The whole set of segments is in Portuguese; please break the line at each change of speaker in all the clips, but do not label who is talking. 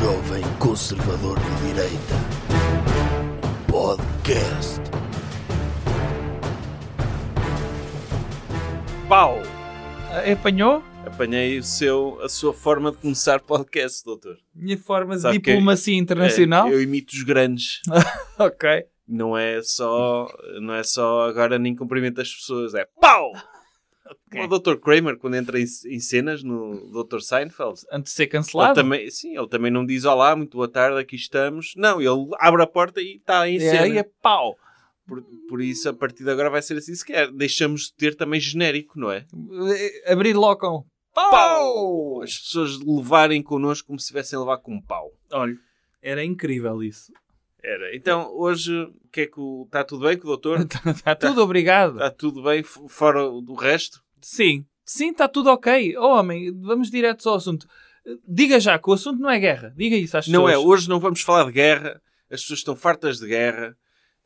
jovem conservador de direita. Podcast.
Pau!
Ah, Apanhou?
Apanhei o seu, a sua forma de começar podcast, doutor.
Minha forma de
Sabe que-
diplomacia internacional?
É, eu imito os grandes.
Ok.
Não é só, não é só agora nem cumprimento as pessoas, é pau! O Dr. Kramer, quando entra em, em cenas no Dr. Seinfeld,
Antes de ser
ele
cancelado?
também, sim, ele também não diz olá, muito boa tarde, aqui estamos. Não, ele abre a porta e está em
É,
cena.
aí é pau.
Por, por isso, a partir de agora vai ser assim, se quer. Deixamos de ter também genérico, não é?
Eh, Abrir logo com pau!
As pessoas levarem connosco como se estivessem a levar com um pau.
Olha, era incrível isso.
Era. Então, hoje, que é que. Está tudo bem com o doutor?
Está tudo obrigado.
Está tudo bem fora do resto?
Sim. Sim, está tudo ok. Oh, homem, vamos direto ao assunto. Diga já que o assunto não é guerra. Diga isso às
Não é.
pessoas.
Hoje não vamos falar de guerra. As pessoas estão fartas de guerra.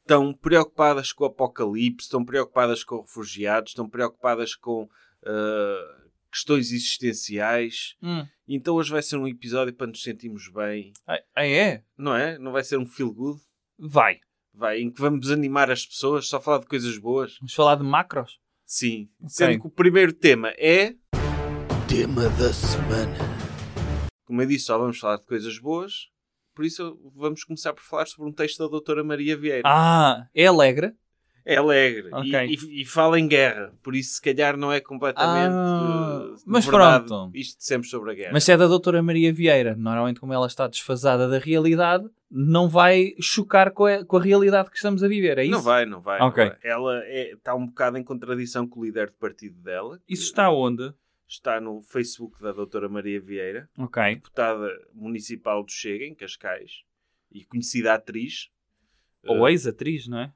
Estão preocupadas com o apocalipse. Estão preocupadas com refugiados. Estão preocupadas com ah, questões existenciais.
Hum.
Então hoje vai ser um episódio para nos sentirmos bem.
Ah, ah, é?
Não é? Não vai ser um feel good.
Vai.
Vai, em que vamos animar as pessoas, só falar de coisas boas.
Vamos falar de macros?
Sim.
Ok.
Sendo que o primeiro tema é,
Tema da semana.
como eu disse, só vamos falar de coisas boas. Por isso vamos começar por falar sobre um texto da doutora Maria Vieira.
Ah, é alegre?
É alegre
Ok.
e, e- e fala em guerra. Por isso, se calhar, não é completamente
Ah,
uh,
mas
verdade
pronto.
isto dissemos sobre a guerra.
Mas se é da doutora Maria Vieira, normalmente como ela está desfasada da realidade, não vai chocar com a, com a realidade que estamos a viver, é isso?
Não vai, não vai.
Ok.
não vai. Ela é- está um bocado em contradição com o líder do partido dela.
Isso está onde?
está no Facebook da doutora Maria Vieira.
Ok.
deputada municipal do Chega, em Cascais, e conhecida atriz.
Ou ex-atriz, não é?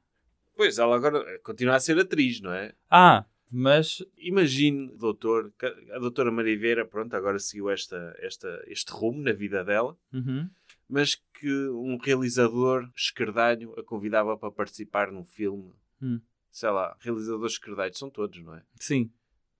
Pois, ela agora continua a ser atriz, não é?
Ah, mas...
Imagine, doutor, a doutora Maria Vieira, pronto, agora seguiu esta, esta, este rumo na vida dela,
Uhum.
mas que um realizador esquerdalho a convidava para participar num filme.
Hum.
Sei lá, realizadores esquerdalhos são todos, não é?
Sim,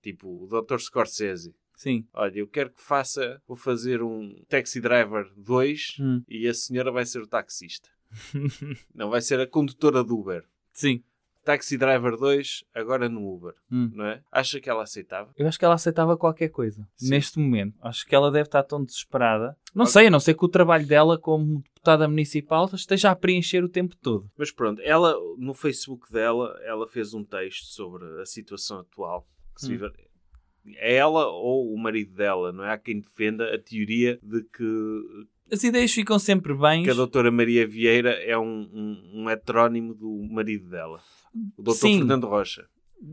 Tipo o Dr. Scorsese.
sim.
Olha, eu quero que faça, vou fazer um Taxi Driver 2
Hum.
e a senhora vai ser o taxista. Não vai ser a condutora do Uber.
Sim.
Taxi Driver 2, agora no Uber,
Hum.
não é? Acha que ela aceitava?
Eu acho que ela aceitava qualquer coisa
Sim.
neste momento. Acho que ela deve estar tão desesperada. Não sei, a não ser que o trabalho dela como deputada municipal esteja a preencher o tempo todo.
Mas pronto, ela, no Facebook dela, ela fez um texto sobre a situação atual. Que se
Hum.
vive... É ela ou o marido dela, não é? Há quem defenda a teoria de que,
As ideias ficam sempre bem.
que a doutora Maria Vieira é um, um, um heterónimo do marido dela. O doutor
Sim.
Fernando Rocha.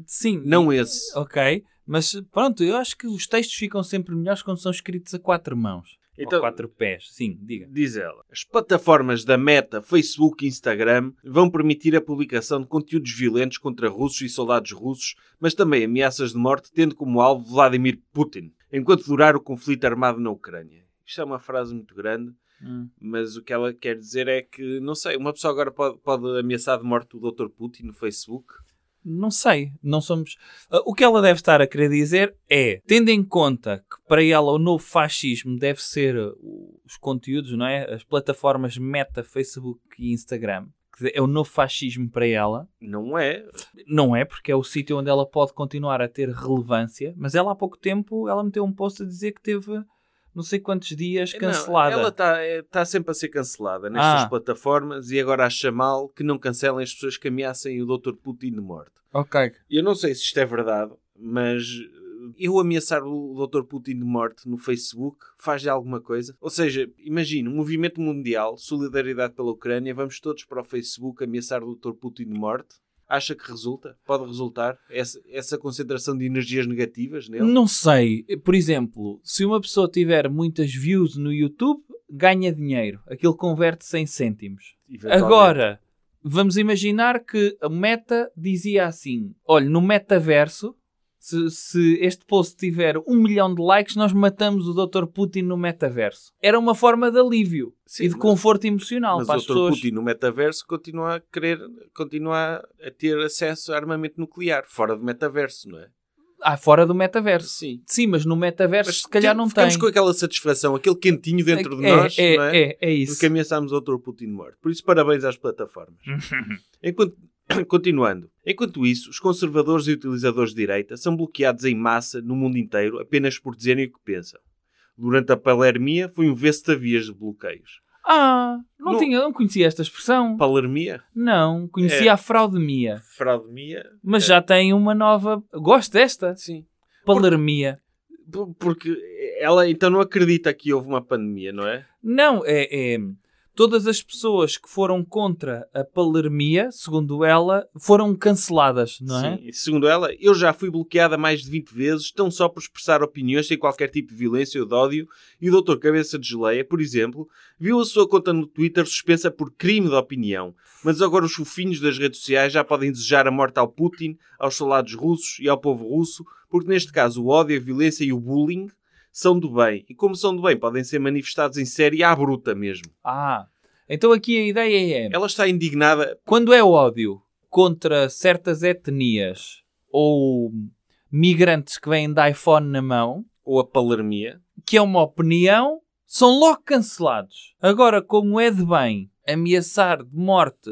Sim.
Não esse.
Ok, mas pronto, eu acho que os textos ficam sempre melhores quando são escritos a quatro mãos.
Então-
Ou quatro pés. Sim, diga.
Diz ela, as plataformas da Meta, Facebook e Instagram vão permitir a publicação de conteúdos violentos contra russos e soldados russos, mas também ameaças de morte, tendo como alvo Vladimir Putin, enquanto durar o conflito armado na Ucrânia. Isto é uma frase muito grande,
Hum.
mas o que ela quer dizer é que, não sei, uma pessoa agora pode, pode ameaçar de morte o Dr. Putin no Facebook?
Não sei, não somos. Ah, o que ela deve estar a querer dizer é, tendo em conta que para ela o novo fascismo deve ser uh, os conteúdos, não é? As plataformas Meta, Facebook e Instagram, que é o novo fascismo para ela.
Não é.
Não é, porque é o sítio onde ela pode continuar a ter relevância, mas ela há pouco tempo ela meteu um post a dizer que teve não sei quantos dias cancelada.
Não, ela está tá sempre a ser cancelada nestas
Ah.
plataformas e agora acha mal que não cancelem as pessoas que ameacem o Dr. Putin de morte.
Ok.
Eu não sei se isto é verdade, mas eh, eu ameaçar o Dr. Putin de morte no Facebook faz-lhe alguma coisa? Ou seja, imagina, um movimento mundial, solidariedade pela Ucrânia, vamos todos para o Facebook ameaçar o Dr. Putin de morte? Acha que resulta? Pode resultar? Essa, essa concentração de energias negativas nele?
Não sei. Por exemplo, se uma pessoa tiver muitas views no YouTube, ganha dinheiro. Aquilo converte-se em cêntimos.
Eventualmente.
Agora, vamos imaginar que a Meta dizia assim: olha, no metaverso, se, se este post tiver um milhão de likes, nós matamos o Dr. Putin no metaverso. Era uma forma de alívio
Sim,
e de
mas-
conforto emocional
Mas
para
o
as
Dr.
pessoas.
Putin no metaverso continua a querer, continua a ter acesso a armamento nuclear, fora do metaverso, não é?
Ah, fora do metaverso.
Sim.
Sim, mas no metaverso
Mas
se calhar
tem-
não tem.
ficamos com aquela satisfação, aquele quentinho dentro de
é,
nós,
é,
não é?
é, é isso.
Porque ameaçámos outro Putin morto. Por isso, parabéns às plataformas. Enquanto, continuando. Enquanto isso, os conservadores e utilizadores de direita são bloqueados em massa no mundo inteiro apenas por dizerem o que pensam. Durante a palermia foi um vesta-vias de bloqueios.
Ah, não,
Não-
tinha, não conhecia esta expressão.
Palermia?
Não, conhecia
É.
a fraudemia.
Fraudemia?
Mas já tem uma nova. Gosto desta.
Sim.
Palermia.
P- Porque ela então não acredita que houve uma pandemia, não é?
Não, é, é- Todas as pessoas que foram contra a palermia, segundo ela, foram canceladas, não é?
Sim. Segundo ela, eu já fui bloqueada mais de 20 vezes, tão só por expressar opiniões sem qualquer tipo de violência ou de ódio. E o Dr. Cabeça de Geleia, por exemplo, viu a sua conta no Twitter suspensa por crime de opinião. Mas agora os fofinhos das redes sociais já podem desejar a morte ao Putin, aos soldados russos e ao povo russo, porque neste caso o ódio, a violência e o bullying são do bem. E como são do bem, podem ser manifestados em série à bruta mesmo.
Ah, então aqui a ideia é:
Ela está indignada.
quando é ódio contra certas etnias ou migrantes que vêm de iPhone na mão,
Ou a palermia.
que é uma opinião, são logo cancelados. Agora, como é de bem ameaçar de morte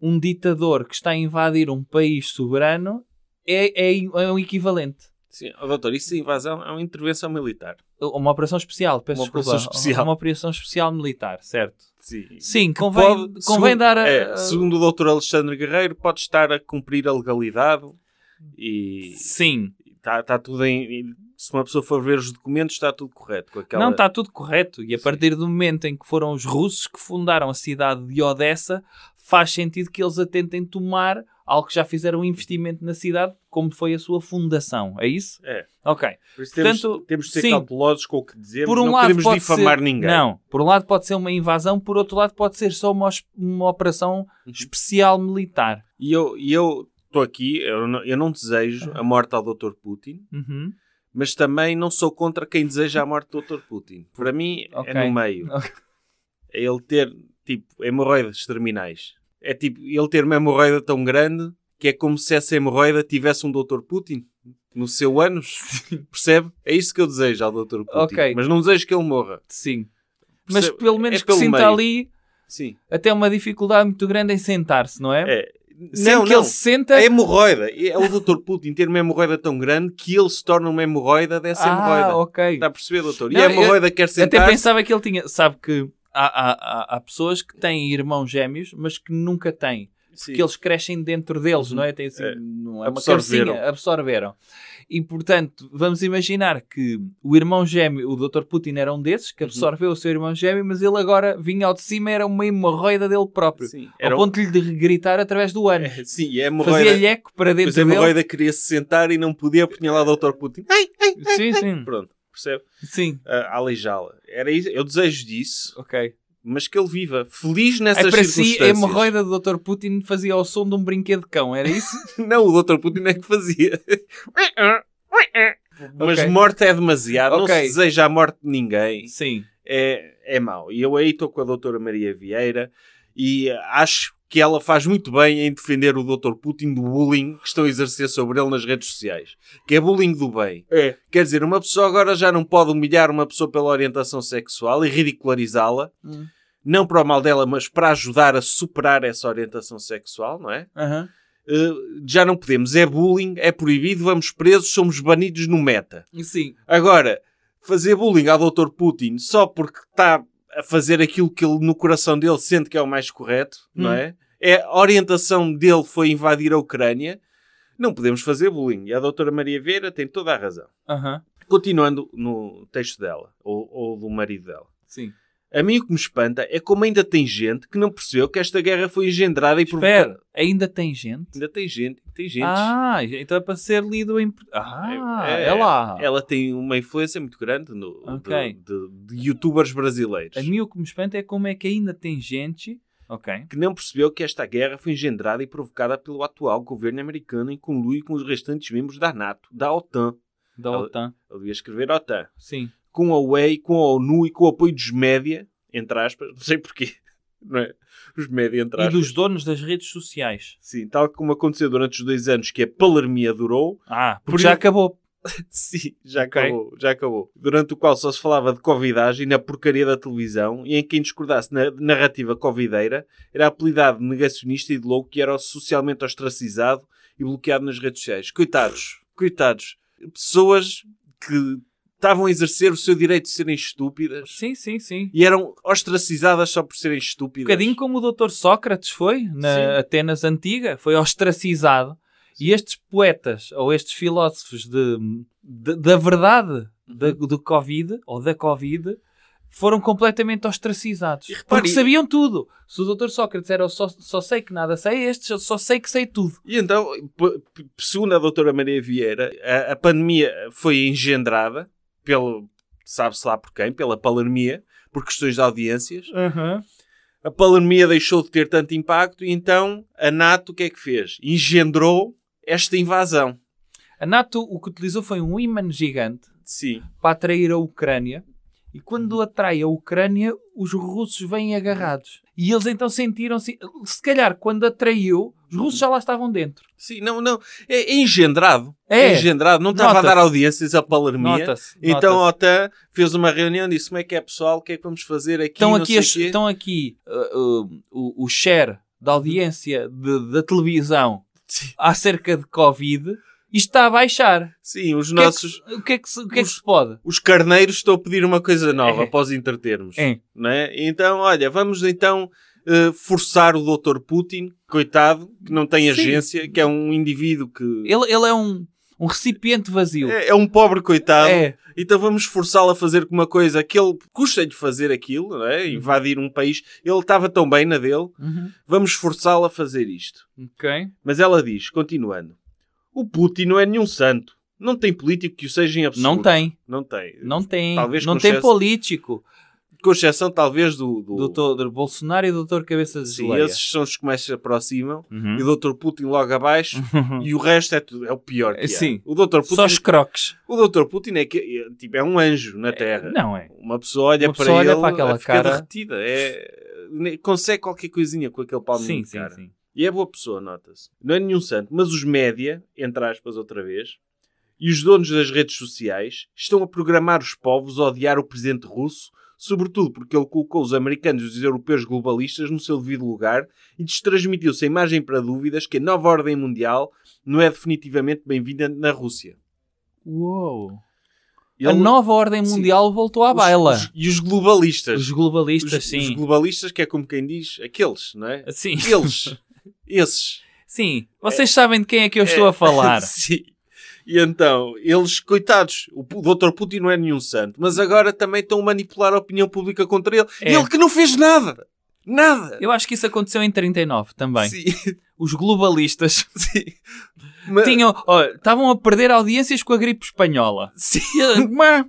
um ditador que está a invadir um país soberano, é, é, é um equivalente.
Sim, doutor, isso é invasão, é uma intervenção militar.
Uma operação especial, peço
Uma
desculpa.
operação especial.
Uma operação especial militar, certo?
Sim.
Sim, convém,
pode-
convém
segundo-
dar a...
é, segundo o Dr. Alexandre Guerreiro, pode estar a cumprir a legalidade e
Sim.
está tá tudo em. Se uma pessoa for ver os documentos, está tudo correto. Com aquela...
Não, está tudo correto. E a
Sim.
partir do momento em que foram os russos que fundaram a cidade de Odessa, faz sentido que eles a tentem tomar algo que já fizeram um investimento na cidade, como foi a sua fundação. É isso?
É.
Ok.
Por isso temos,
Portanto,
temos de ser
sim.
cautelosos com o que dizemos.
Por um
não
lado
queremos
pode
difamar
ser...
ninguém.
Não. Por um lado pode ser uma invasão, por outro lado pode ser só uma, uma operação
Uhum.
especial militar.
E eu eu estou aqui, eu não, eu não desejo a morte ao Dr. Putin,
Uhum.
mas também não sou contra quem deseja a morte do Dr. Putin. Para mim,
Ok.
é no meio.
Ok.
É ele ter, tipo, hemorroidas terminais. É tipo, ele ter uma hemorroida tão grande que é como se essa hemorroida tivesse um Dr. Putin no seu ânus. Percebe? É isso que eu desejo ao Dr. Putin.
Ok.
Mas não desejo que ele morra.
Sim. Mas
Percebe?
pelo menos
É
que sinta
meio.
ali
Sim.
até uma dificuldade muito grande em sentar-se, não é?
É.
Sempre
Não,
que
não.
ele se senta...
A hemorroida. É o Dr. Putin ter uma hemorroida tão grande que ele se torna uma hemorroida dessa hemorroida.
Ah, ok.
Está a perceber, doutor? E
Não,
a hemorroida quer
Até
sentar
pensava que ele tinha. Sabe que há, há, há, pessoas que têm irmãos gêmeos, mas que nunca têm. Que eles crescem dentro deles, não é? Tem assim,
É.
não é uma
Absorveram.
absorveram. E portanto, vamos imaginar que o irmão gêmeo, o Dr. Putin era um desses,
Uhum.
que absorveu o seu irmão gêmeo, mas ele agora vinha ao de cima, era uma hemorroida dele próprio.
Sim,
Ao
era um-
ponto de lhe gritar através do ano.
É, Sim, a hemorroida...
Fazia-lhe eco para
Mas
dentro
a
dele.
hemorroida queria se sentar e não podia, porque tinha lá o Dr. Putin. Ai, ai, ai,
Sim, sim.
Pronto, percebe?
Sim,
A a aleijá-la. Era isso. Eu desejo disso,
ok.
mas que ele viva feliz nessas
Aí para si, a
circunstâncias.
hemorroida do Dr. Putin fazia o som de um brinquedo de cão, era isso?
Não, o Dr. Putin é que fazia. Mas
Ok.
morte é demasiado. Não
Ok.
se deseja a morte de ninguém.
Sim.
é, é mau. E eu aí estou com a doutora Maria Vieira e acho que ela faz muito bem em defender o Dr. Putin do bullying que estão a exercer sobre ele nas redes sociais. Que é bullying do bem.
É.
Quer dizer, uma pessoa agora já não pode humilhar uma pessoa pela orientação sexual e ridicularizá-la.
Hum.
Não para o mal dela, mas para ajudar a superar essa orientação sexual, não é?
Aham.
Uh, já não podemos. É bullying, é proibido, vamos presos, somos banidos no meta.
Sim.
Agora, fazer bullying ao Dr. Putin só porque está a fazer aquilo que ele, no coração dele, sente que é o mais correto, não
Hum.
é? É? A orientação dele foi invadir a Ucrânia. Não podemos fazer bullying. E a doutora Maria Vieira tem toda a razão.
Aham.
Continuando no texto dela, ou, ou do marido dela.
Sim.
A mim o que me espanta é como ainda tem gente que não percebeu que esta guerra foi engendrada e provocada.
Espera, ainda tem gente?
Ainda tem gente, tem gente.
Ah, então é para ser lido em... Ah,
É-
é, lá.
Ela tem uma influência muito grande no,
Ok.
de, de- de youtubers brasileiros.
A mim o que me espanta é como é que ainda tem gente... Ok.
que não percebeu que esta guerra foi engendrada e provocada pelo atual governo americano em conluio com os restantes membros da NATO, da OTAN.
Da
Ela-
OTAN.
Eu devia escrever OTAN.
Sim.
Com a UE, com a ONU e com o apoio dos média, entre aspas, não sei porquê. não é? Os média entre
E
aspas.
dos donos das redes sociais.
Sim, tal como aconteceu durante os dois anos que a palermia durou,
Ah,
Por
porque já acabou.
Sim, já acabou, já acabou. Durante o qual só se falava de covidagem na porcaria da televisão e em quem discordasse na narrativa covideira era apelidado de negacionista e de louco que era socialmente ostracizado e bloqueado nas redes sociais. Coitados, coitados. Pessoas que estavam a exercer o seu direito de serem estúpidas
Sim, sim, sim.
e eram ostracizadas só por serem
Um
estúpidas.
bocadinho como o Dr. Sócrates foi
Sim.
na Atenas antiga, foi ostracizado. E estes poetas ou estes filósofos de, de- da verdade da-
Uhum.
do Covid ou da Covid foram completamente ostracizados.
Repare-
porque sabiam tudo. Se o Dr. Sócrates era o só, só sei que nada sei, estes eu só sei que sei tudo.
E então, segundo a doutora Maria Vieira, a, a pandemia foi engendrada pelo, sabe-se lá por quem, pela palermia, por questões de audiências. A palermia deixou de ter tanto impacto e então a NATO o que é que fez? Engendrou esta invasão.
A NATO o que utilizou foi um imã gigante
Sim.
para atrair a Ucrânia. E quando atrai a Ucrânia, os russos vêm agarrados. E eles então sentiram-se. Se calhar, quando atraiu, os russos já lá estavam dentro.
Sim, não, não. É, é engendrado.
É.
engendrado. Não estava a dar audiências à palermia. Então a. OTAN fez uma reunião e disse como é que é pessoal, o que é que vamos fazer aqui,
estão aqui, as- estão aqui uh, uh, o, o share da audiência de- da televisão
Sim.
acerca de Covid e está a baixar.
Sim, os
O que é que
nossos...
O que é que se, o que é que
os-
se pode?
Os carneiros estão a pedir uma coisa nova
É.
após entretermos.
É.
Não é? Então, olha, vamos então eh, forçar o Dr. Putin, coitado, que não tem
Sim.
agência, que é um indivíduo que
Ele, ele é um, um recipiente vazio.
é, é um pobre coitado.
É.
Então vamos forçá-lo a fazer uma coisa que ele custa de fazer aquilo, não é? invadir um país. Ele estava tão bem na dele,
Uhum.
vamos forçá-lo a fazer isto.
Ok.
Mas ela diz, continuando, o Putin não é nenhum santo. Não tem político que o seja em absoluto.
Não tem.
Não tem.
Não tem.
Talvez
não tem político.
Com exceção, talvez, do... do...
Doutor do Bolsonaro e do doutor Cabeça de
Sim,
Geleia.
esses são os que mais se aproximam.
Uhum.
E o Dr. Putin logo abaixo. e o resto é, tudo, é o pior que.
Sim.
O Dr. Putin,
Só os croques.
o Dr. Putin é, que, é, tipo, é um anjo na Terra.
Não é.
Uma pessoa olha
Uma
para
pessoa olha
ele
para aquela
fica
cara.
derretida. É, consegue qualquer coisinha com aquele palmo
Sim, sim,
cara.
sim.
E é boa pessoa, nota-se. Não é nenhum santo. Mas os média, entre aspas outra vez, e os donos das redes sociais estão a programar os povos a odiar o presidente russo, sobretudo porque ele colocou os americanos e os europeus globalistas no seu devido lugar e destransmitiu sem margem para dúvidas que a nova ordem mundial não é definitivamente bem-vinda na Rússia.
Uou.
Ele-
A nova ordem
Sim.
mundial voltou à baila.
os- e os globalistas.
Os globalistas,
Os-
sim.
os globalistas, que é como quem diz, aqueles, não é?
Sim.
Eles. Esses.
Sim. Vocês sabem de quem é que eu estou a falar.
Sim. E então, eles, coitados, o Dr. Putin não é nenhum santo, mas agora também estão a manipular a opinião pública contra ele.
É.
Ele que não fez nada. Nada.
Eu acho que isso aconteceu em 39 também.
Sim.
Os globalistas
Sim. Mas-
tinham, estavam a perder audiências com a gripe espanhola.
Sim.
Mas,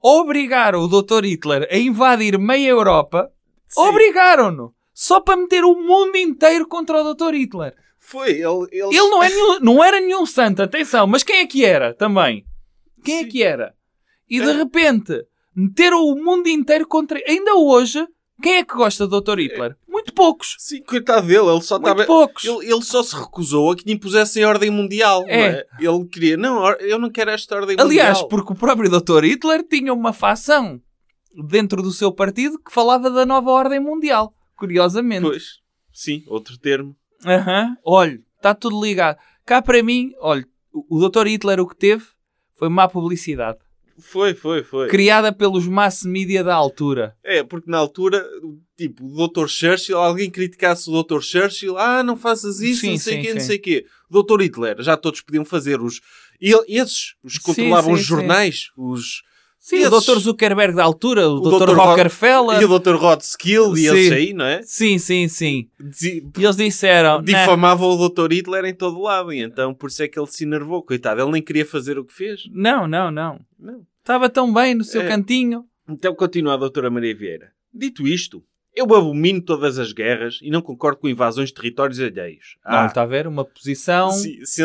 Obrigaram o Dr. Hitler a invadir meia Europa. Obrigaram-no. Só para meter o mundo inteiro contra o Dr. Hitler.
Foi. Ele, eles-
Ele não, é nenhum- não era nenhum santo, atenção. Mas quem é que era também? Quem é
Sim.
que era? E de
É.
repente, meteram o mundo inteiro contra... Ainda hoje, quem é que gosta do Dr. Hitler? Muito poucos.
Sim, coitado dele. Ele só
Muito
estava...
poucos.
Ele, ele só se recusou a que lhe impusessem ordem mundial. não
É.
é? Ele queria... Não, eu não quero esta ordem
Aliás,
mundial.
porque o próprio Dr. Hitler tinha uma facção dentro do seu partido que falava da nova ordem mundial. Curiosamente.
Pois. Sim, outro termo.
Aham. Olha, está tudo ligado. Cá para mim, olha, o Dr. Hitler o que teve foi má publicidade.
Foi, foi, foi.
Criada pelos mass media da altura.
É, porque na altura, tipo, o Dr. Churchill, alguém criticasse o Dr. Churchill, ah, não faças isso,
Sim,
não sei o
sim,
quê, não sei o quê. O Dr. Hitler, já todos podiam fazer os... E esses, os que controlavam
sim,
os jornais, os...
Sim,
Esses-
o Dr. Zuckerberg da altura, o,
O
Dr.
Dr. Ro-
Rockefeller.
E o Dr. Rod Skill e
Sim.
esses aí, não é?
Sim, sim, sim. E eles disseram... "Nah,
Difamavam o Dr. Hitler em todo lado, e então por isso é que ele se enervou. Coitado, ele nem queria fazer o que fez.
Não, não, não.
Não.
Estava tão bem no seu
É.
cantinho.
Então continua a doutora Maria Vieira. Dito isto, eu abomino todas as guerras e não concordo com invasões de territórios alheios.
Olha, está a ver? Uma posição...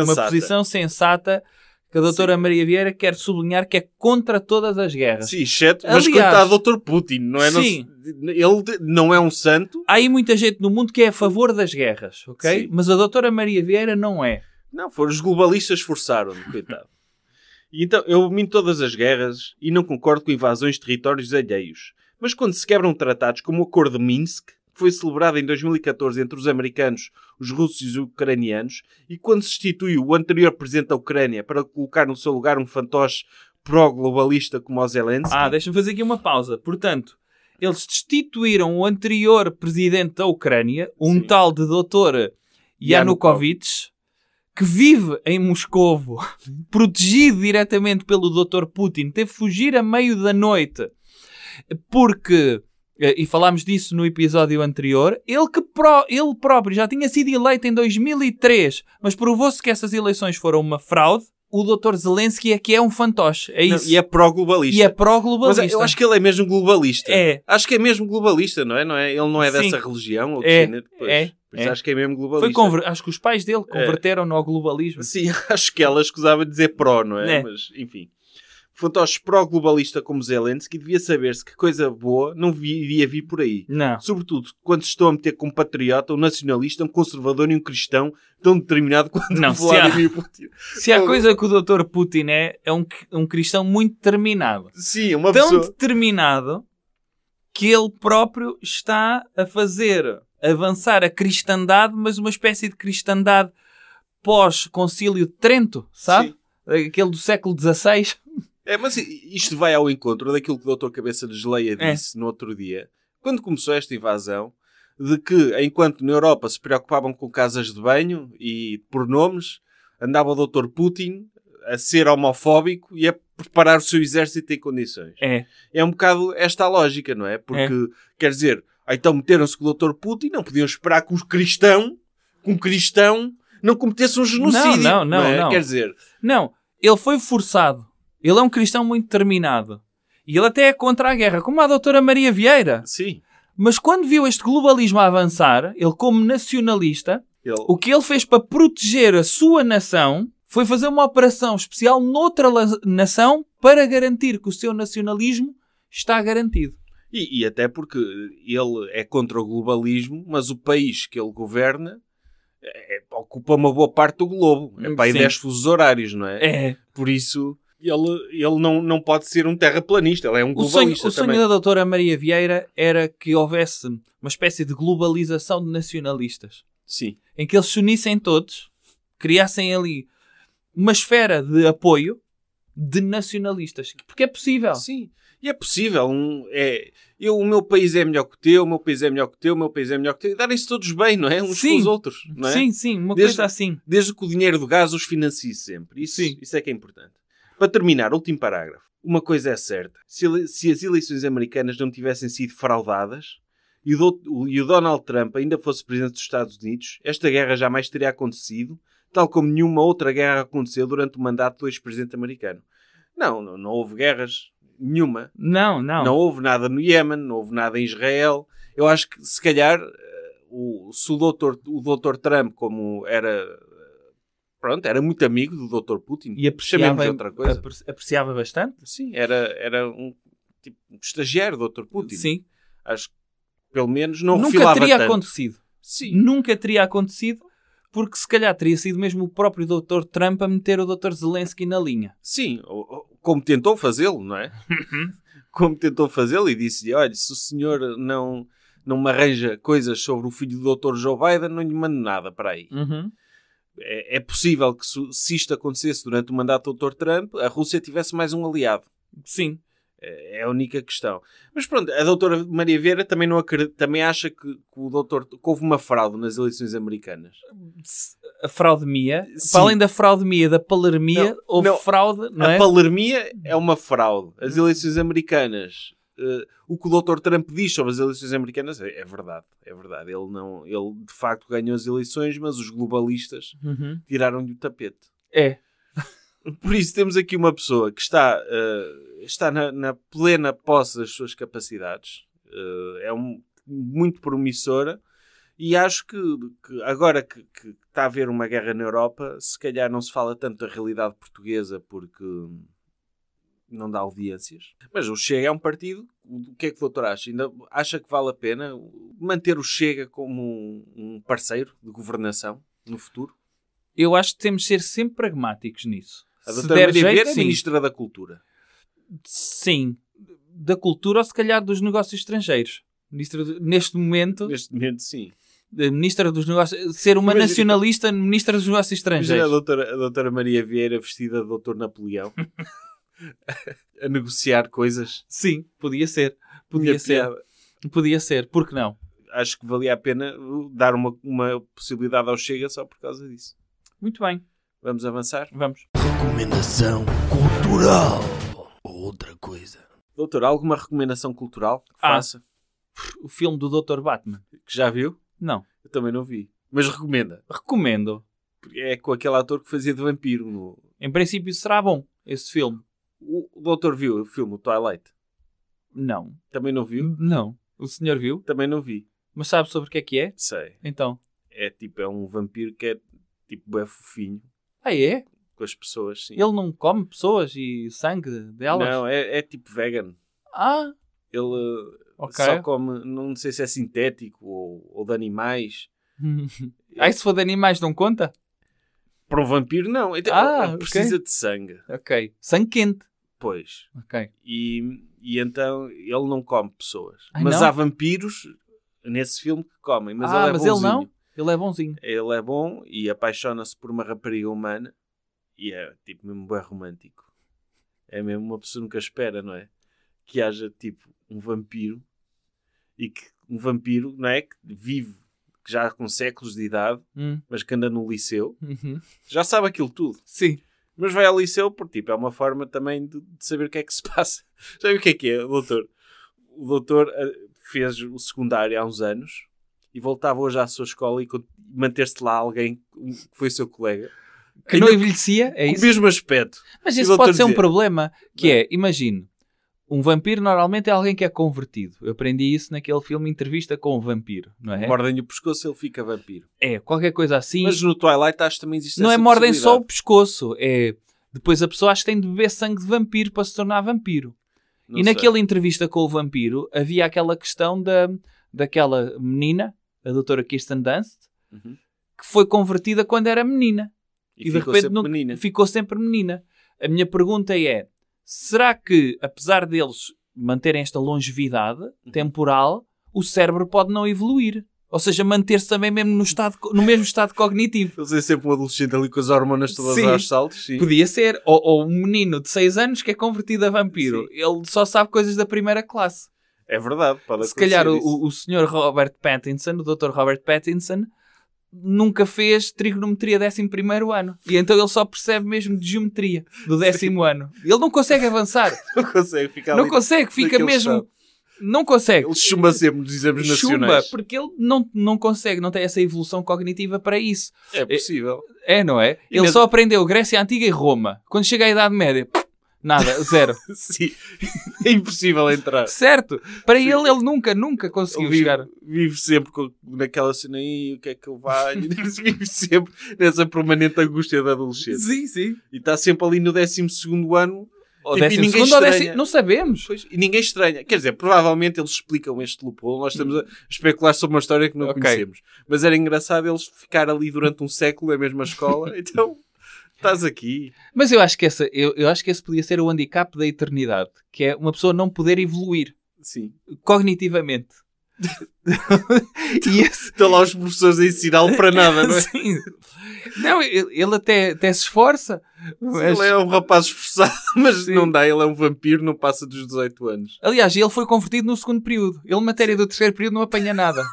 uma posição sensata que a doutora Maria Vieira quer sublinhar que é contra todas as guerras.
Sim, exceto, mas
Aliás-
coitado do Dr. Putin, não é? Não
Sim.
ele de- não é um santo.
Há aí muita gente no mundo que é a favor das guerras, ok?
Sim.
Mas a doutora Maria Vieira não é.
Não, foram os globalistas forçaram-no, coitado. E então, eu minto todas as guerras e não concordo com invasões de territórios alheios. Mas quando se quebram tratados como o Acordo de Minsk, foi celebrado em 2014 entre os americanos, os russos e os ucranianos, e quando se institui o anterior presidente da Ucrânia para colocar no seu lugar um fantoche pró-globalista como o Zelensky,
Ah, deixa-me fazer aqui uma pausa. Portanto, eles destituíram o anterior presidente da Ucrânia, um
Sim.
tal de doutor Yanukovych, que vive em Moscovo, protegido diretamente pelo doutor Putin, teve de fugir a meio da noite, porque, e falámos disso no episódio anterior, ele, que pró- ele próprio já tinha sido eleito em 2003, mas provou-se que essas eleições foram uma fraude. O doutor Zelensky é que é um fantoche. É
Não,
isso.
e é pró-globalista.
E é
Mas
pró-globalista.
eu acho que ele é mesmo globalista.
É.
Acho que é mesmo globalista, não é? Não é? Ele não é
Sim.
dessa religião ou
É,
descendente. Pois,
é,
isso
é.
acho que é mesmo globalista.
Foi conver- Acho que os pais dele converteram-no ao globalismo.
Sim, acho que ela escusava dizer pró, não é?
É.
Mas, enfim. Fantoche pró-globalista como Zelensky devia saber-se que coisa boa não iria vir por aí.
Não.
Sobretudo quando se estão a meter como patriota, um nacionalista, um conservador e um cristão tão determinado quanto
Não,
o
se há-
Vladimir Putin.
Se há coisa que o doutor Putin é, é um, um cristão muito determinado.
Sim, uma
Tão
pessoa...
determinado que ele próprio está a fazer avançar a cristandade, mas uma espécie de cristandade pós-concílio de Trento, sabe? Aquele do século XVI.
É, mas isto vai ao encontro daquilo que o Dr. Cabeça de Geleia
É.
disse no outro dia, quando começou esta invasão, de que enquanto na Europa se preocupavam com casas de banho e pronomes, andava o Dr. Putin a ser homofóbico e a preparar o seu exército em condições.
É.
É um bocado esta a lógica, não é? Porque, quer dizer, então meteram-se com o Dr. Putin, não podiam esperar que um cristão, que um cristão não cometesse um genocídio.
não, não,
é?
não.
Quer dizer,
Não, ele foi forçado. Ele é um cristão muito determinado. E ele até é contra a guerra, como a doutora Maria Vieira.
sim,
Mas quando viu este globalismo a avançar, ele como nacionalista,
ele...
o que ele fez para proteger a sua nação foi fazer uma operação especial noutra nação para garantir que o seu nacionalismo está garantido.
E, e até porque ele é contra o globalismo, mas o país que ele governa é- ocupa uma boa parte do globo. É para aí
Sim.
10 fusos horários, não é?
É.
Por isso, ele, ele não, não pode ser um terraplanista, ele é um
O sonho,
globalista
o sonho da doutora Maria Vieira era que houvesse uma espécie de globalização de nacionalistas.
Sim.
em que eles se unissem todos, criassem ali uma esfera de apoio de nacionalistas. Porque é possível.
Sim. E é possível. Um, é, eu, o meu país é melhor que o teu, o meu país é melhor que o teu, o meu país é melhor que o teu. E darem-se todos bem, não é? Uns
Sim.
com os outros. Não é?
Sim, sim, uma
Desde-
coisa assim.
Desde que o dinheiro do gás os financie sempre. Isso,
Sim.
isso é que é importante. Para terminar, último parágrafo. Uma coisa é certa. Se, se as eleições americanas não tivessem sido fraudadas e o, do- e o Donald Trump ainda fosse presidente dos Estados Unidos, esta guerra jamais teria acontecido, tal como nenhuma outra guerra aconteceu durante o mandato do ex-presidente americano. Não, não, não houve guerras nenhuma.
Não, não.
Não houve nada no Iémen, não houve nada em Israel. Eu acho que, se calhar, eh, o, se o doutor, o doutor Trump, como era... Pronto, era muito amigo do doutor Putin.
E apreciava,
outra coisa.
apre- apreciava bastante.
Sim, era, era um, tipo, um estagiário do doutor Putin.
Sim.
Acho que, pelo menos, não
Nunca teria
tanto.
acontecido.
Sim.
Nunca teria acontecido porque se calhar teria sido mesmo o próprio Dr. Trump a meter o Dr. Zelensky na linha.
Sim, como tentou fazê-lo, não é? como tentou fazê-lo e disse-lhe, olha, se o senhor não, não me arranja coisas sobre o filho do Dr. Joe Biden, não lhe mando nada para aí.
Uhum.
É, é possível que se, isto acontecesse durante o mandato do Dr. Trump, a Rússia tivesse mais um aliado.
Sim.
É é a única questão. Mas pronto, a doutora Maria Vieira também, não acredita, também acha que, que o doutor, que houve uma fraude nas eleições americanas.
A fraudemia,
Sim.
para além da fraudemia, da palermia,
Não,
houve
não.
fraude, não
a
é?
palermia é uma fraude. As eleições americanas, eh, o que o Dr. Trump diz sobre as eleições americanas é, é verdade. É verdade. Ele, não, ele de facto ganhou as eleições, mas os globalistas
Uhum.
tiraram-lhe o tapete.
É.
Por isso temos aqui uma pessoa que está, eh, está na, na plena posse das suas capacidades. Eh, é um, muito promissora E acho que, que agora que, que está a haver uma guerra na Europa, se calhar não se fala tanto da realidade portuguesa porque não dá audiências. Mas o Chega é um partido. O que é que o doutor acha? Ainda acha que vale a pena manter o Chega como um, parceiro de governação no futuro?
Eu acho que temos de ser sempre pragmáticos nisso.
A
Se
doutora
der
Maria
jeito,
Vieira é. Ministra da Cultura.
Sim. Da cultura ou se calhar dos negócios estrangeiros. Ministra do- neste momento,
Neste momento, sim.
eh, Ministra dos Negócios. Ser uma
Imagina-
nacionalista Ministra dos Negócios
Imagina a
Estrangeiros.
doutora, a doutora Maria Vieira vestida de doutor Napoleão a negociar coisas.
Sim, podia ser. Podia ser.
piada.
Podia ser. Por que não?
Acho que valia a pena dar uma, uma possibilidade ao Chega só por causa disso.
Muito bem.
Vamos avançar?
Vamos.
Recomendação cultural. Outra coisa.
Doutor, alguma recomendação cultural que
Ah.
faça?
O filme do Dr. Batman.
Que já viu?
Não.
Eu também não vi. Mas recomenda.
Recomendo.
Porque É com aquele ator que fazia de vampiro. No...
Em princípio será bom, esse filme.
O, doutor viu o filme, Twilight?
Não.
Também não viu?
Não. O senhor viu?
Também não vi.
Mas sabe sobre o que é que é?
Sei.
Então.
É tipo, é um vampiro que é tipo é fofinho
Ah, é?
com as pessoas, sim.
Ele não come pessoas e sangue delas?
Não, é, é tipo vegan.
Ah,
Ele uh,
Ok.
só come, não sei se é sintético ou, ou de animais.
Aí se for de animais não conta?
Para um vampiro, não. Então,
Ah,
precisa de sangue.
Ok. Sangue quente.
Pois.
Ok.
E, e então ele não come pessoas.
Ai,
mas
não?
há vampiros nesse filme que comem. Mas
ah,
ele é
mas
bonzinho.
ele não? Ele é bonzinho.
Ele é bom e apaixona-se por uma rapariga humana e é tipo mesmo bem romântico. É mesmo uma pessoa que nunca espera, não é? Que haja tipo um vampiro e que um vampiro, não é? Que vive que já com séculos de idade,
Hum.
mas que anda no liceu,
Uhum.
já sabe aquilo tudo.
Sim.
Mas vai ao liceu porque tipo, é uma forma também de, de saber o que é que se passa. Sabe o que é que é, doutor? O doutor eh, fez o secundário há uns anos e voltava hoje à sua escola e manter-se lá alguém que foi seu colega.
Que
Ainda
não envelhecia, é
com o
isso?
mesmo aspecto.
Mas
o
isso pode ser um problema. Que é, imagine, um vampiro normalmente é alguém que é convertido. Eu aprendi isso naquele filme Entrevista com o Vampiro, não é?
Mordem o pescoço ele fica vampiro.
É, qualquer coisa assim.
Mas no Twilight acho que também existe
não é mordem só o pescoço, é... Depois a pessoa acha que tem de beber sangue de vampiro para se tornar vampiro.
Não
e
sei.
naquela entrevista com o vampiro havia aquela questão da, daquela menina, a doutora Kirsten Dunst,
Uhum.
que foi convertida quando era menina.
E,
E, de
ficou
repente
sempre
não-
menina.
ficou sempre menina. A minha pergunta é: será que, apesar deles manterem esta longevidade
Uhum.
temporal, o cérebro pode não evoluir? Ou seja, manter-se também mesmo no, estado, no mesmo estado cognitivo.
Ele é sempre um adolescente ali com as hormonas todas
Sim.
aos saltos. Sim.
Podia ser. Ou, ou um menino de 6 anos que é convertido a vampiro. Ele só sabe coisas da primeira classe.
É verdade. Pode
Se calhar o, o senhor Robert Pattinson, o Dr. Robert Pattinson, nunca fez trigonometria 11 ano. E então ele só percebe mesmo de geometria do décimo ano. Ele não consegue avançar.
não consegue ficar
não consegue, fica mesmo.
estado.
Não consegue.
Ele chumba sempre nos exames
Chumba,
nacionais.
porque ele não, não consegue, não tem essa evolução cognitiva para isso.
É possível.
É, não é?
E
ele
mesmo-
só aprendeu Grécia Antiga e Roma. Quando chega à Idade Média, nada, zero.
Sim. É impossível entrar.
certo? Para ele, ele nunca, nunca conseguiu
vive,
chegar.
vive sempre com- naquela cena aí, o que é que eu valho? vive sempre nessa permanente angústia da adolescência.
Sim, sim.
E está sempre ali no 12 ano.
Ou
Tipo,
décimo segundo ou décimo... Não sabemos.
Pois, e ninguém estranha. Quer dizer, provavelmente eles explicam este loophole. Nós estamos a especular sobre uma história que não
Ok.
conhecemos. Mas era engraçado eles ficar ali durante um século na mesma escola. Então, estás aqui.
Mas eu acho que essa, eu, eu acho que esse podia ser o handicap da eternidade, que é uma pessoa não poder evoluir
Sim.
cognitivamente. e esse,
Estão lá os professores a ensiná-lo para nada, não é?
Sim. Não, ele, até, até se esforça. Mas,
Ele é um rapaz esforçado, mas
Sim.
não dá. Ele é um vampiro, não passa dos 18 anos.
Aliás, ele foi convertido no segundo período. Ele, matéria do terceiro período, não apanha nada.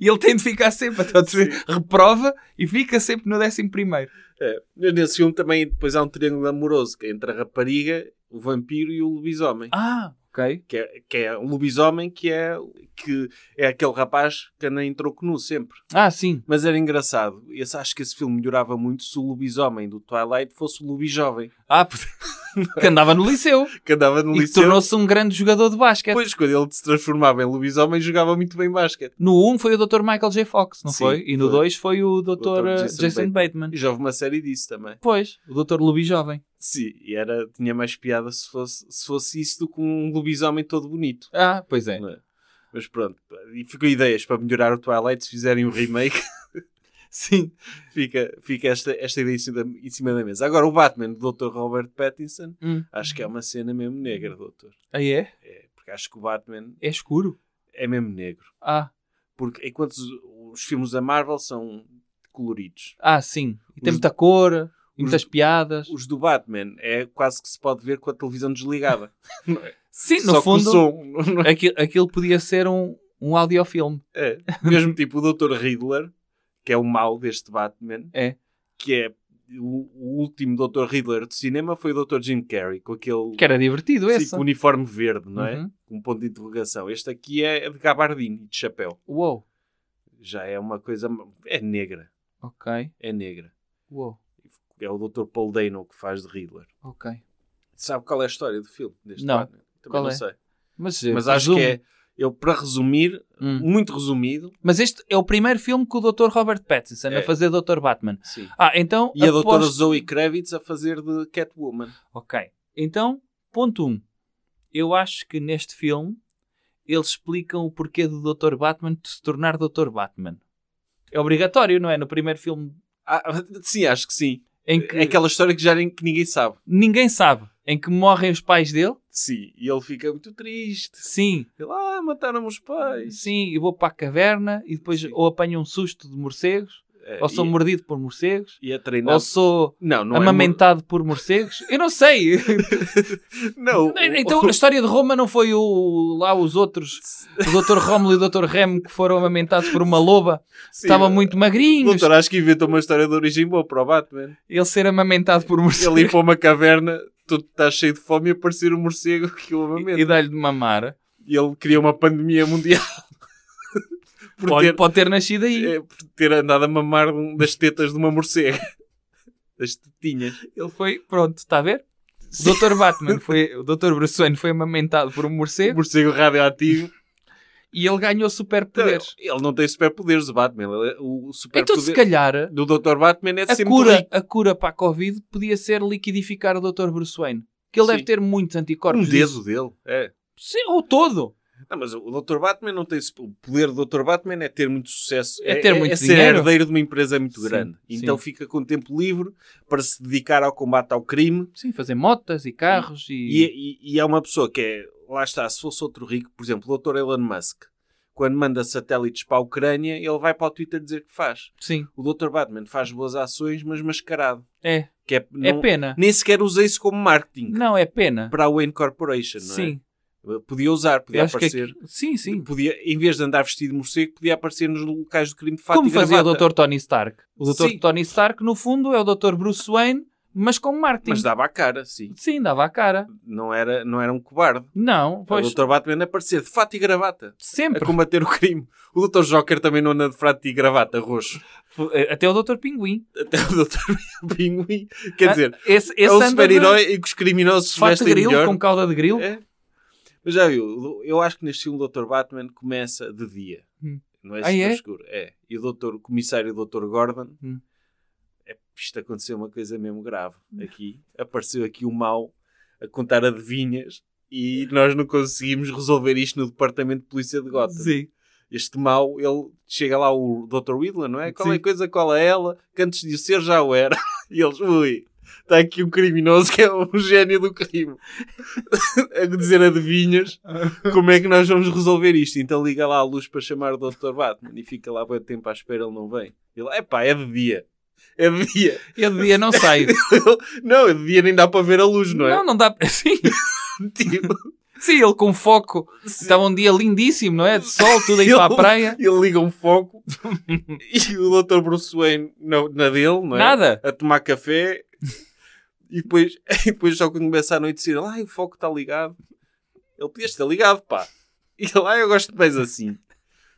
e ele tem de ficar sempre até o terceiro. Reprova e fica sempre no décimo primeiro.
É. Nesse filme também depois há um triângulo amoroso que é entre a rapariga, o vampiro e o lobisomem.
Ah, Ok.
Que é, que é um lobisomem que é, que é aquele rapaz que anda em troco nu sempre.
Ah, sim.
Mas era engraçado. Esse, acho que esse filme melhorava muito se o lobisomem do Twilight fosse o lobijovem.
Ah, que andava no liceu.
Que andava no
e
liceu.
tornou-se um grande jogador de basquete.
Depois, quando ele se transformava em lobisomem, jogava muito bem basquete.
No 1 foi o Dr. Michael J. Fox, não
Sim,
foi? E no
foi.
2 foi o Dr.
Dr.
eh,
Jason
Jason, Bateman.
E já houve uma série disso também.
Pois, o Dr. Lubi Jovem.
Sim, e era, tinha mais piada se fosse, se fosse isso do que um lobisomem todo bonito.
Ah, pois é.
é? Mas pronto, e ficam ideias para melhorar o Twilight se fizerem um remake.
Sim.
fica fica esta, esta ideia em cima, da, mesa. Agora, o Batman do Dr. Robert Pattinson,
Hum.
acho que é uma cena mesmo negra, doutor.
Aí é?
É, porque acho que o Batman
É escuro.
é mesmo negro.
Ah,
Porque enquanto os, os filmes da Marvel são coloridos,
ah sim. E tem muita cor, e
os-
muitas piadas.
os do Batman é quase que se pode ver com a televisão desligada. É?
Sim,
Só
no fundo,
som, é?
aquilo, aquilo podia ser um, um audiofilme.
É. Mesmo tipo o Dr. Riddler, que é o mau deste Batman,
É.
que é o, o último Dr. Riddler de cinema foi o Dr. Jim Carrey, com aquele
Que era divertido
sim,
esse.
com o uniforme verde, não é?
Uhum.
Com um ponto de interrogação. Este aqui é de gabardine, de chapéu.
Uou.
Já é uma coisa... É negra.
Ok.
É negra.
Uou.
É o Dr. Paul Dano que faz de Riddler.
Ok.
Sabe qual é a história do filme? Deste
Não.
Batman? Também
Qual
não
é?
sei.
Mas,
Mas acho que é... Eu, para resumir,
Hum.
muito resumido...
Mas este é o primeiro filme com o Dr. Robert Pattinson
É.
a fazer Dr. Batman.
Sim.
Ah, então.
E a
aposto-
doutora Zoe Kravitz a fazer de Catwoman.
Ok. Então, ponto 1. Um. Eu acho que neste filme eles explicam o porquê do Dr. Batman de se tornar Dr. Batman. É obrigatório, não é? No primeiro filme
Ah, sim, acho que sim.
Em que
É aquela história que já nem, que ninguém sabe.
ninguém sabe, em que morrem os pais dele.
Sim, e ele fica muito triste.
Sim,
Ele, ah, mataram os pais.
sim, e vou para a caverna e depois
Sim.
ou apanho um susto de morcegos,
É,
ou sou
e,
mordido por morcegos,
e a treinar.
ou sou
Não, não
amamentado por morcegos. Eu não sei.
é. Não, o-
então a história de Roma não foi o, lá os outros, o Dr. Rómulo e o Dr. Remo que foram amamentados por uma loba.
Sim,
Estavam
o
muito magrinhos.
doutor acho que inventou uma história de origem boa para o Batman.
Ele ser amamentado por morcegos
Ele ir para uma caverna, tudo está cheio de fome e aparecer um morcego que o amamenta.
e dar-lhe de mamar.
E ele cria uma pandemia mundial. Por,
Pode,
ter,
pode ter nascido aí.
é, por ter andado a mamar das tetas de uma morcega. Das tetinhas.
Ele foi, pronto, está a ver? O Dr. Batman foi, o Dr. Bruce Wayne foi amamentado por um morcego
Morcego radioativo.
e ele ganhou superpoderes.
Ele não tem superpoderes, o Batman. Ele- é, O
Então,
superpoder
se calhar,
do Dr. Batman é
a cura,
rico.
a cura para a Covid podia ser liquidificar o Dr. Bruce Wayne. Que ele
Sim.
deve ter muitos anticorpos.
Um dedo
disso.
dele. É.
Sim, ou todo.
Não, mas o Dr. Batman não tem... O poder do Dr. Batman é ter muito sucesso.
É ter muito
é ser
dinheiro.
herdeiro de uma empresa muito
Sim,
grande.
sim.
Então fica com tempo livre para se dedicar ao combate ao crime.
Sim, fazer motas e carros
E,
e...
e- e é uma pessoa que é... Lá está, se fosse outro rico, por exemplo, o Dr. Elon Musk, quando manda satélites para a Ucrânia, ele vai para o Twitter dizer que faz.
Sim,
O Dr. Batman faz boas ações, mas mascarado.
é.
Que é,
É
não-
pena.
Nem sequer usa isso como marketing
Não, é pena.
para a Wayne Corporation, não
Sim.
é? Podia usar, podia
acho que
aparecer.
aqui- Sim, sim.
Podia, em vez de andar vestido de morcego, podia aparecer nos locais do crime de fato
Como fazia o Dr. Tony Stark. O Dr.
Sim.
Tony Stark, no fundo, é o Dr. Bruce Wayne, mas com marketing.
Mas dava a cara, sim.
Sim, dava a cara.
Não era, não era um cobarde.
Não, pois,
O Dr. Batman aparecer de fato e gravata. A
sempre.
combater o crime. O Dr. Joker também não anda de fato e gravata roxo.
Até o Dr. Pinguim.
Até o Dr. Pinguim. Quer
Ah,
dizer,
esse, esse
é um
anda
super-herói e que os criminosos se vestem melhor.
com cauda de grilo.
É. Mas já viu, eu acho que neste filme o Dr. Batman começa de dia.
Hum.
Não é
Ah,
super
é?
escuro. É. E o, doutor, o comissário Dr. Gordon,
Hum.
é, isto aconteceu uma coisa mesmo grave aqui. Apareceu aqui o mal a contar adivinhas e nós não conseguimos resolver isto no departamento de polícia de Gotham.
Sim.
Este mal, ele chega lá o Dr. Whitlam, não é? Qual é a
Sim.
coisa, qual é ela? Que antes de o ser já o era. E eles, ui, está aqui um criminoso que é um gênio do crime. a dizer adivinhas, como é que nós vamos resolver isto? Então liga lá a luz para chamar o Dr. Batman e fica lá muito tempo à espera, ele não vem. Ele, epá, é de dia. É de dia.
Eu de dia não saio.
não, é de dia nem dá para ver a luz, não é?
Não, não dá. Sim,
Tipo,
sim, ele com foco. Estava um dia lindíssimo, não é? De sol, tudo aí
Ele-
para a praia.
ele liga um foco e o Dr. Bruce Wayne na, na dele, não é?
Nada.
a tomar café e depois, e depois só quando começa a noite dizer, ah, o foco está ligado. Ele podia estar ligado, pá. E ele, ah, eu gosto mais assim.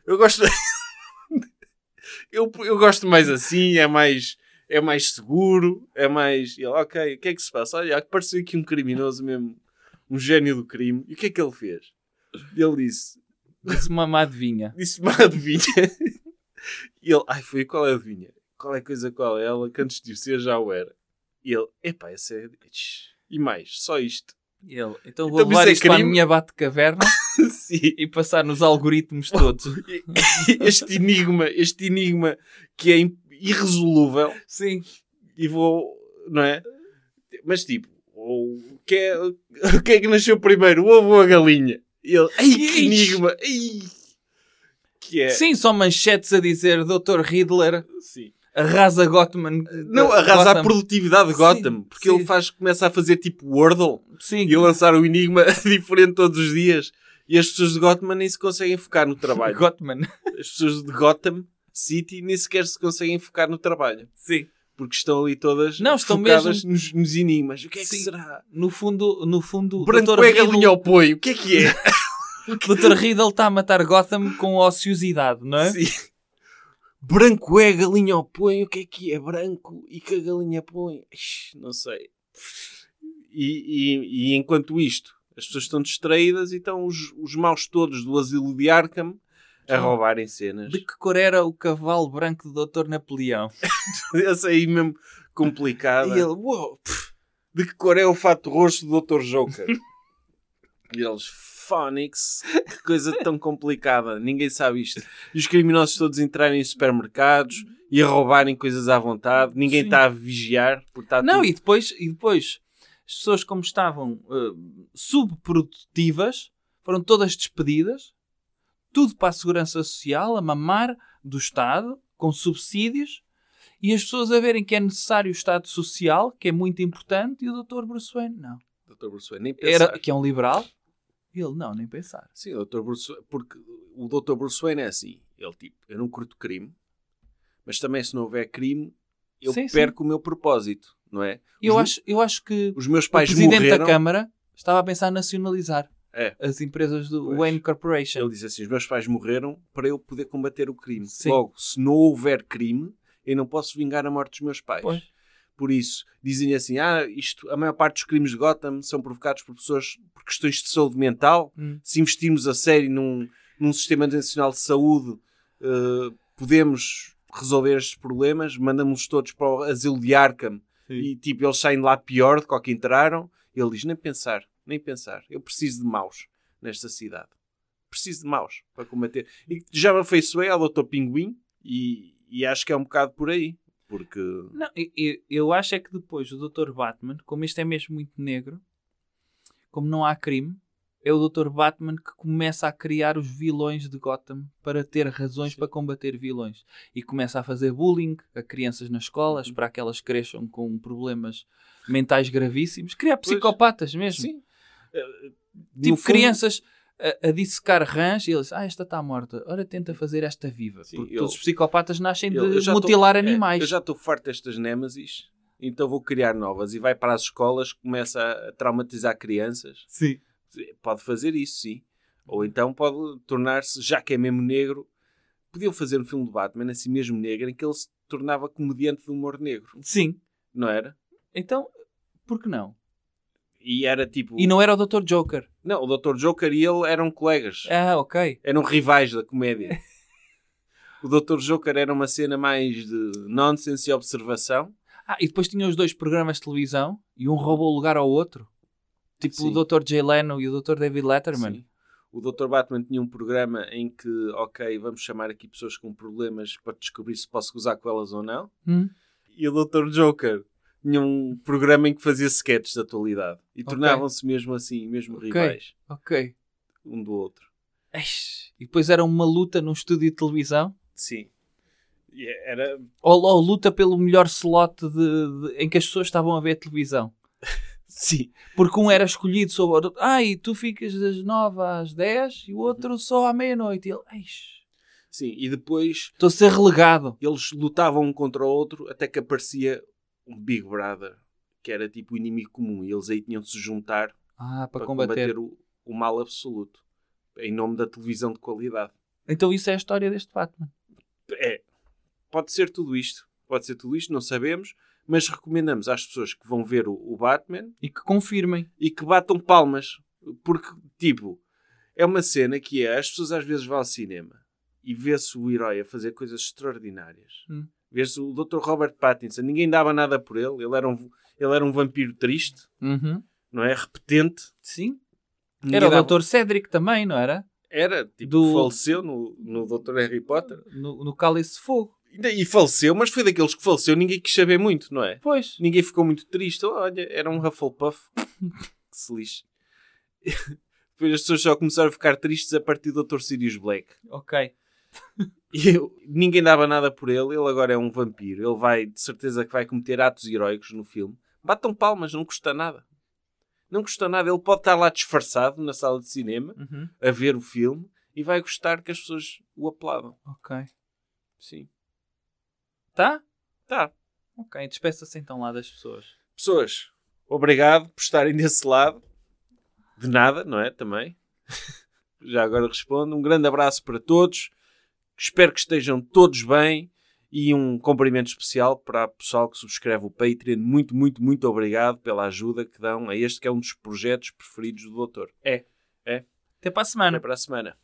Eu gosto... eu, eu gosto mais assim, é mais... É mais seguro, é mais... E ele, ok, o que é que se passa? Olha, apareceu aqui um criminoso mesmo, um gênio do crime. E o que é que ele fez? Ele disse,
Disse-me uma adivinha.
disse-me a adivinha. E ele, ai, foi qual é a adivinha? Qual é a coisa qual é ela? Que antes de ser já o era. E ele, epá, essa é... E mais, só isto.
E ele, então
Então
vou
isso
levar
é
isto para a
crime?
minha bate-caverna e passar nos algoritmos todos.
Este enigma, este enigma que é irresolúvel
Sim.
e vou, não é? Mas tipo, o que é, o que é que nasceu primeiro, o ovo ou a galinha? E ele, ai, que enigma! Ai. Que é,
Sim, só manchetes a dizer Dr. Riddler
sim.
Arrasa Gotham.
Não, arrasa a
Gotham.
produtividade de Gotham, porque
sim.
ele faz, começa a fazer tipo Wordle
Sim.
e a lançar o enigma diferente todos os dias. E as pessoas de Gotham nem se conseguem focar no trabalho.
Gotham.
As pessoas de Gotham City nem sequer se conseguem focar no trabalho.
Sim.
Porque estão ali todas
Não, estão
focadas
mesmo-
nos, nos enigmas. O que é que
Sim.
será?
No fundo, no fundo,
Branco é galinha
Riddle,
ao poio. O que é que é?
o Dr. Riddle está a matar Gotham com ociosidade, não é?
Sim. Branco é galinha ao poio. O que é que é? Branco e que a galinha põe? Ixi, Não sei. E, e- e enquanto isto, as pessoas estão distraídas e estão os, os maus todos do asilo de Arkham a roubarem cenas.
De que cor era o cavalo branco do Dr. Napoleão?
Essa aí mesmo complicada.
E ele, uou,
De que cor é o fato roxo do Dr. Joker? e eles, Phonics, que coisa tão complicada, ninguém sabe isto. E os criminosos todos entrarem em supermercados e a roubarem coisas à vontade, ninguém
Sim.
está a vigiar.
Não,
tudo...
e depois, e depois as pessoas, como estavam eh, subprodutivas, foram todas despedidas, tudo para a segurança social, a mamar do Estado, com subsídios, e as pessoas a verem que é necessário o Estado Social, que é muito importante, e o Dr. Bruce Wayne, não.
Dr. Bruce Wayne, nem pensar.
Era, que é um liberal, e ele, não, nem pensar.
Sim, o Dr. Bruce porque o Dr. Bruce Wayne é assim, ele tipo, eu não curto crime, mas também se não houver crime, eu
Sim, sim.
perco o meu propósito, não é?
Eu
Os-
acho, eu acho que
Os meus
o
pais
Presidente
morreram...
da Câmara estava a pensar em nacionalizar
É.
as empresas do
Pois.
Wayne Corporation.
Ele disse assim: os meus pais morreram para eu poder combater o crime.
Sim.
Logo, se não houver crime, eu não posso vingar a morte dos meus pais.
Pois.
Por isso, dizem assim: ah, isto, a maior parte dos crimes de Gotham são provocados por pessoas por questões de saúde mental.
Hum.
Se investirmos a sério num, num sistema nacional de saúde, eh, podemos resolver estes problemas. Mandamos-los todos para o asilo de Arkham e tipo, eles saem lá pior do que entraram. Ele diz: nem pensar, nem pensar. Eu preciso de maus nesta cidade. Preciso de maus para combater. E já me afeiçoei ao Dr. Pinguim e, e acho que é um bocado por aí. Porque.
Não, eu- eu, acho é que depois o Dr. Batman, como isto é mesmo muito negro, como não há crime, é o Dr. Batman que começa a criar os vilões de Gotham para ter razões para combater vilões. E começa a fazer bullying a crianças nas escolas
Uhum.
para que elas cresçam com problemas mentais gravíssimos. Criar psicopatas mesmo.
Sim. Eh, no
Tipo
fundo-
crianças a, a dissecar rãs e eles, ah, esta está morta, ora tenta fazer esta viva.
Sim,
Porque
eu-
todos os psicopatas nascem
Eu- eu
de
tô-
mutilar
é,
animais.
eu já estou farto destas némesis, então vou criar novas. E vai para as escolas, começa a traumatizar crianças.
Sim.
Pode fazer isso, sim. Ou então pode tornar-se, já que é mesmo negro, podiam fazer um filme de Batman assim mesmo negro, em que ele se tornava comediante de humor negro,
Sim.
não era?
Então, por que não?
E era tipo.
E não era o Dr. Joker.
Não, o Dr. Joker e ele eram colegas.
Ah, ok.
Eram rivais da comédia. o Dr. Joker era uma cena mais de nonsense e observação.
Ah, e depois tinha os dois programas de televisão e um roubou o lugar ao outro. Tipo
Sim.
o Dr. Jay Leno e o Dr. David Letterman.
Sim. O Dr. Batman tinha um programa em que, ok, vamos chamar aqui pessoas com problemas para descobrir se posso gozar com elas ou não.
Hum?
E o Dr. Joker tinha um programa em que fazia sketches de atualidade. E
Ok.
tornavam-se mesmo assim, mesmo
Ok.
rivais,
Ok.
um do outro.
Eish. E depois era uma luta num estúdio de televisão.
Sim. Era...
Ou, ou luta pelo melhor slot de, de- em que as pessoas estavam a ver televisão.
Sim.
Porque um era escolhido sobre o outro. Ah, e tu ficas das 9 às 10 e o outro só à meia-noite. E ele, eish,
Sim. E depois
estou a ser relegado.
eles lutavam um contra o outro até que aparecia um Big Brother, que era tipo o inimigo comum. E eles aí tinham de se juntar
Ah, para,
para,
combater.
combater, o, o mal absoluto. Em nome da televisão de qualidade.
Então isso é a história deste Batman.
É. Pode ser tudo isto. Pode ser tudo isto, não sabemos. Mas recomendamos às pessoas que vão ver o, o Batman
E que confirmem.
e que batam palmas. Porque, tipo, é uma cena que é, as pessoas às vezes vão ao cinema e vê-se o herói a fazer coisas extraordinárias.
Hum.
Vê-se o Dr. Robert Pattinson, ninguém dava nada por ele, ele era um, ele era um vampiro triste,
Uhum.
não é? Repetente.
Sim.
Ninguém
Era o
dava-
Dr. Cedric também, não era?
Era, tipo,
Do-
faleceu no, no Dr. Harry Potter.
No, no Cálice Fogo.
E faleceu, mas foi daqueles que faleceu, ninguém quis saber muito, não é?
Pois.
Ninguém ficou muito triste. Olha, era um Hufflepuff. que se lixe. Depois as pessoas só começaram a ficar tristes a partir do Dr. Sirius Black.
Ok.
E eu- ninguém dava nada por ele. Ele agora é um vampiro. Ele vai, de certeza, que vai cometer atos heróicos no filme. Batam palmas, não custa nada. Não custa nada. Ele pode estar lá disfarçado na sala de cinema
Uhum.
a ver o filme e vai gostar que as pessoas o aplaudam.
Ok.
Sim.
Tá?
Tá.
Ok. Despeça-se então lá das pessoas.
Pessoas, obrigado por estarem desse lado. De nada, não é? Também. Já agora respondo. Um grande abraço para todos. Espero que estejam todos bem. E um cumprimento especial para o pessoal que subscreve o Patreon. Muito, muito, muito obrigado pela ajuda que dão a este que é um dos projetos preferidos do Doutor.
Até para a
Até
semana.
para a semana.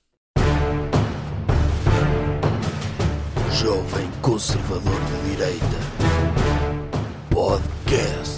Jovem Conservador de Direita. Podcast.